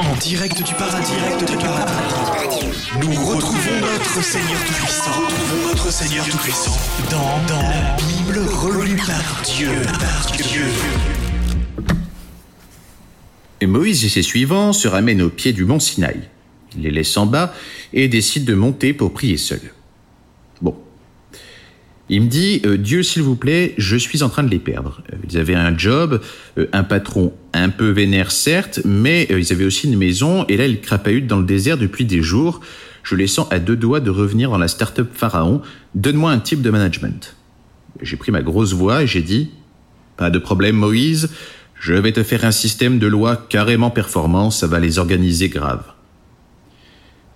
En direct du paradis, direct du paradis. Nous retrouvons notre Seigneur Tout-Puissant. Retrouvons notre Seigneur Tout-Puissant dans, dans la Bible relue par Dieu. Par Dieu. Et Moïse et ses suivants se ramènent au pied du mont Sinaï. Il les laisse en bas et décide de monter pour prier seul. Il me dit, euh, Dieu s'il vous plaît, je suis en train de les perdre. Euh, Ils avaient un job, euh, un patron un peu vénère certes, mais ils avaient aussi une maison et là ils crapahutent dans le désert depuis des jours. Je les sens à deux doigts de revenir dans la start-up Pharaon. Donne-moi un type de management. J'ai pris ma grosse voix et j'ai dit, pas de problème Moïse, je vais te faire un système de loi carrément performant, ça va les organiser grave.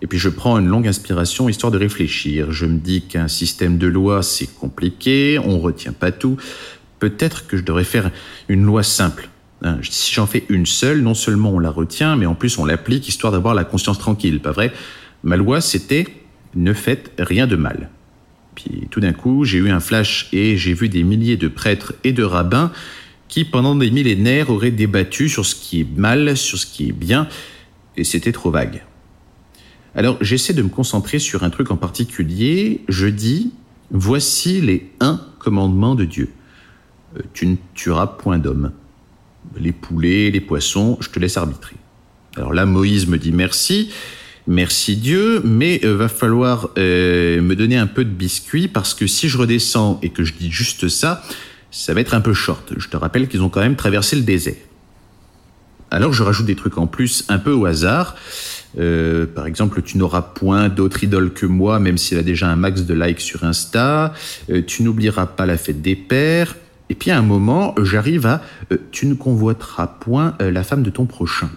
Et puis je prends une longue inspiration histoire de réfléchir. Je me dis qu'un système de loi, c'est compliqué, on retient pas tout. Peut-être que je devrais faire une loi simple. Hein, Si j'en fais une seule, non seulement on la retient, mais en plus on l'applique histoire d'avoir la conscience tranquille, pas vrai? Ma loi, c'était ne faites rien de mal. Puis tout d'un coup, j'ai eu un flash et j'ai vu des milliers de prêtres et de rabbins qui, pendant des millénaires, auraient débattu sur ce qui est mal, sur ce qui est bien, et c'était trop vague. Alors j'essaie de me concentrer sur un truc en particulier. Je dis, voici les un commandements de Dieu. Euh, tu ne tueras point d'homme. Les poulets, les poissons, je te laisse arbitrer. Alors là, Moïse me dit merci, merci Dieu, mais euh, va falloir euh, me donner un peu de biscuit parce que si je redescends et que je dis juste ça, ça va être un peu short. Je te rappelle qu'ils ont quand même traversé le désert. Alors je rajoute des trucs en plus un peu au hasard. Euh, par exemple, tu n'auras point d'autre idole que moi, même s'il a déjà un max de likes sur Insta. Euh, tu n'oublieras pas la fête des pères. Et puis à un moment, j'arrive à euh, tu ne convoiteras point euh, la femme de ton prochain.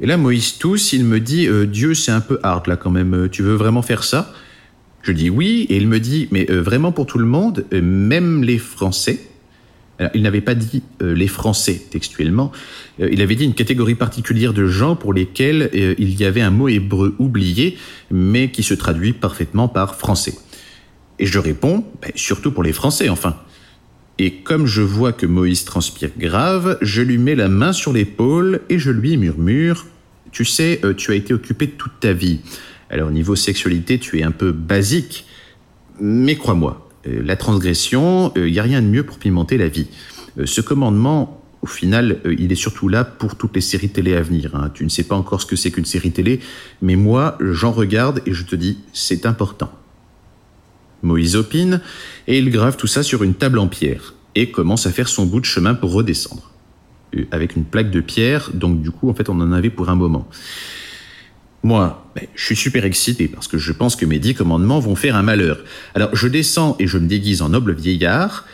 Et là, Moïse tous, il me dit euh, Dieu, c'est un peu hard là quand même. Euh, Tu veux vraiment faire ça? Je dis oui, et il me dit mais euh, vraiment pour tout le monde, euh, même les Français. Il n'avait pas dit euh, les Français textuellement, Euh, il avait dit une catégorie particulière de gens pour lesquels euh, il y avait un mot hébreu oublié, mais qui se traduit parfaitement par français. Et je réponds, ben, surtout pour les Français enfin. Et comme je vois que Moïse transpire grave, je lui mets la main sur l'épaule et je lui murmure Tu sais, tu as été occupé toute ta vie. Alors, niveau sexualité, tu es un peu basique, mais crois-moi, la transgression, il n'y a rien de mieux pour pimenter la vie. Euh, ce commandement, au final, euh, il est surtout là pour toutes les séries télé à venir. hein. Tu ne sais pas encore ce que c'est qu'une série télé, mais moi, j'en regarde et je te dis, c'est important. Moïse opine, et il grave tout ça sur une table en pierre, et commence à faire son bout de chemin pour redescendre. Euh, Avec une plaque de pierre, donc du coup, en fait, on en avait pour un moment. Moi, je suis super excité parce que je pense que mes dix commandements vont faire un malheur. Alors je descends et je me déguise en noble vieillard.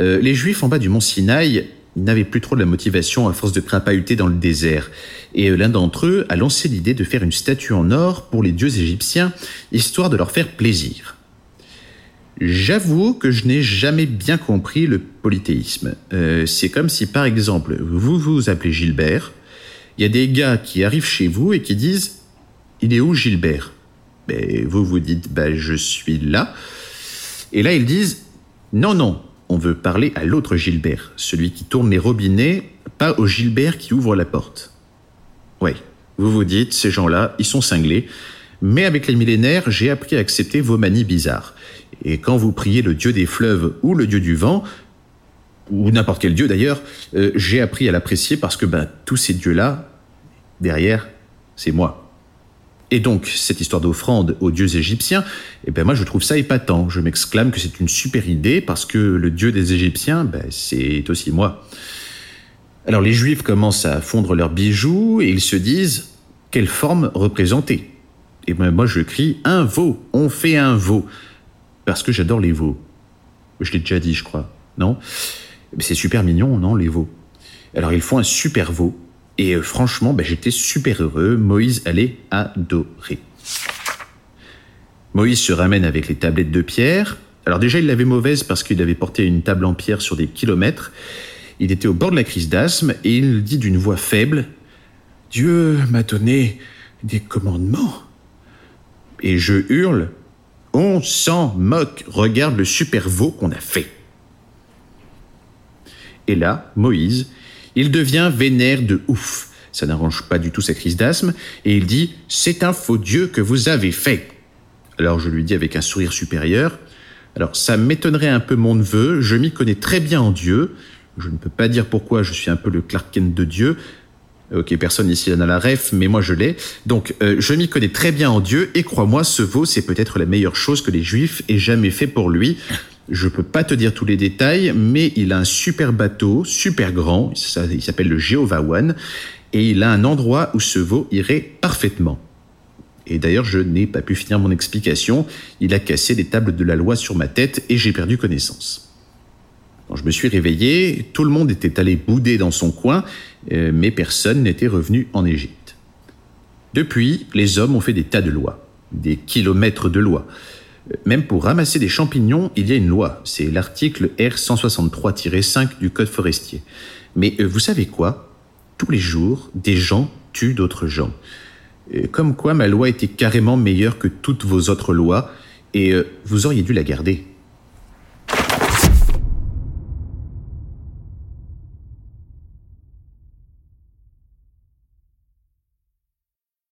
Euh, les Juifs en bas du mont Sinaï n'avaient plus trop de la motivation à force de crapahuter dans le désert. Et euh, l'un d'entre eux a lancé l'idée de faire une statue en or pour les dieux égyptiens, histoire de leur faire plaisir. J'avoue que je n'ai jamais bien compris le polythéisme. Euh, c'est comme si, par exemple, vous vous appelez Gilbert, il y a des gars qui arrivent chez vous et qui disent Il est où Gilbert? Ben, Vous vous dites ben, Je suis là. Et là, ils disent Non, non, on veut parler à l'autre Gilbert, celui qui tourne les robinets, pas au Gilbert qui ouvre la porte. Ouais, vous vous dites Ces gens-là, ils sont cinglés. Mais avec les millénaires, j'ai appris à accepter vos manies bizarres. Et quand vous priez le dieu des fleuves ou le dieu du vent, ou n'importe quel dieu d'ailleurs, euh, j'ai appris à l'apprécier parce que ben, tous ces dieux-là, derrière, c'est moi. Et donc, cette histoire d'offrande aux dieux égyptiens, eh ben moi je trouve ça épatant. Je m'exclame que c'est une super idée parce que le dieu des Égyptiens, ben, c'est aussi moi. Alors les Juifs commencent à fondre leurs bijoux et ils se disent quelle forme représenter? Et ben moi je crie un veau, on fait un veau parce que j'adore les veaux. Je l'ai déjà dit, je crois, non? C'est super mignon, non, les veaux? Alors ils font un super veau et euh, franchement, ben, j'étais super heureux. Moïse allait adorer. Moïse se ramène avec les tablettes de pierre. Alors déjà, il l'avait mauvaise parce qu'il avait porté une table en pierre sur des kilomètres. Il était au bord de la crise d'asthme et il dit d'une voix faible Dieu m'a donné des commandements. Et je hurle On s'en moque, regarde le super veau qu'on a fait. Et là, Moïse, il devient vénère de ouf. Ça n'arrange pas du tout sa crise d'asthme, et il dit C'est un faux Dieu que vous avez fait. Alors je lui dis avec un sourire supérieur Alors ça m'étonnerait un peu mon neveu, je m'y connais très bien en Dieu. Je ne peux pas dire pourquoi je suis un peu le Clark Kent de Dieu. Ok, personne ici n'a la ref, mais moi je l'ai. Donc, euh, je m'y connais très bien en Dieu, et crois-moi, ce veau, c'est peut-être la meilleure chose que les Juifs aient jamais fait pour lui. Je peux pas te dire tous les détails, mais il a un super bateau, super grand, ça, il s'appelle le Jehovah One, et il a un endroit où ce veau irait parfaitement. Et d'ailleurs, je n'ai pas pu finir mon explication, il a cassé les tables de la loi sur ma tête et j'ai perdu connaissance. Quand je me suis réveillé, tout le monde était allé bouder dans son coin, euh, mais personne n'était revenu en Égypte. Depuis, les hommes ont fait des tas de lois, des kilomètres de lois. Même pour ramasser des champignons, il y a une loi. C'est l'article R163-5 du Code forestier. Mais euh, vous savez quoi? Tous les jours, des gens tuent d'autres gens. Euh, comme quoi ma loi était carrément meilleure que toutes vos autres lois, et vous auriez dû la garder.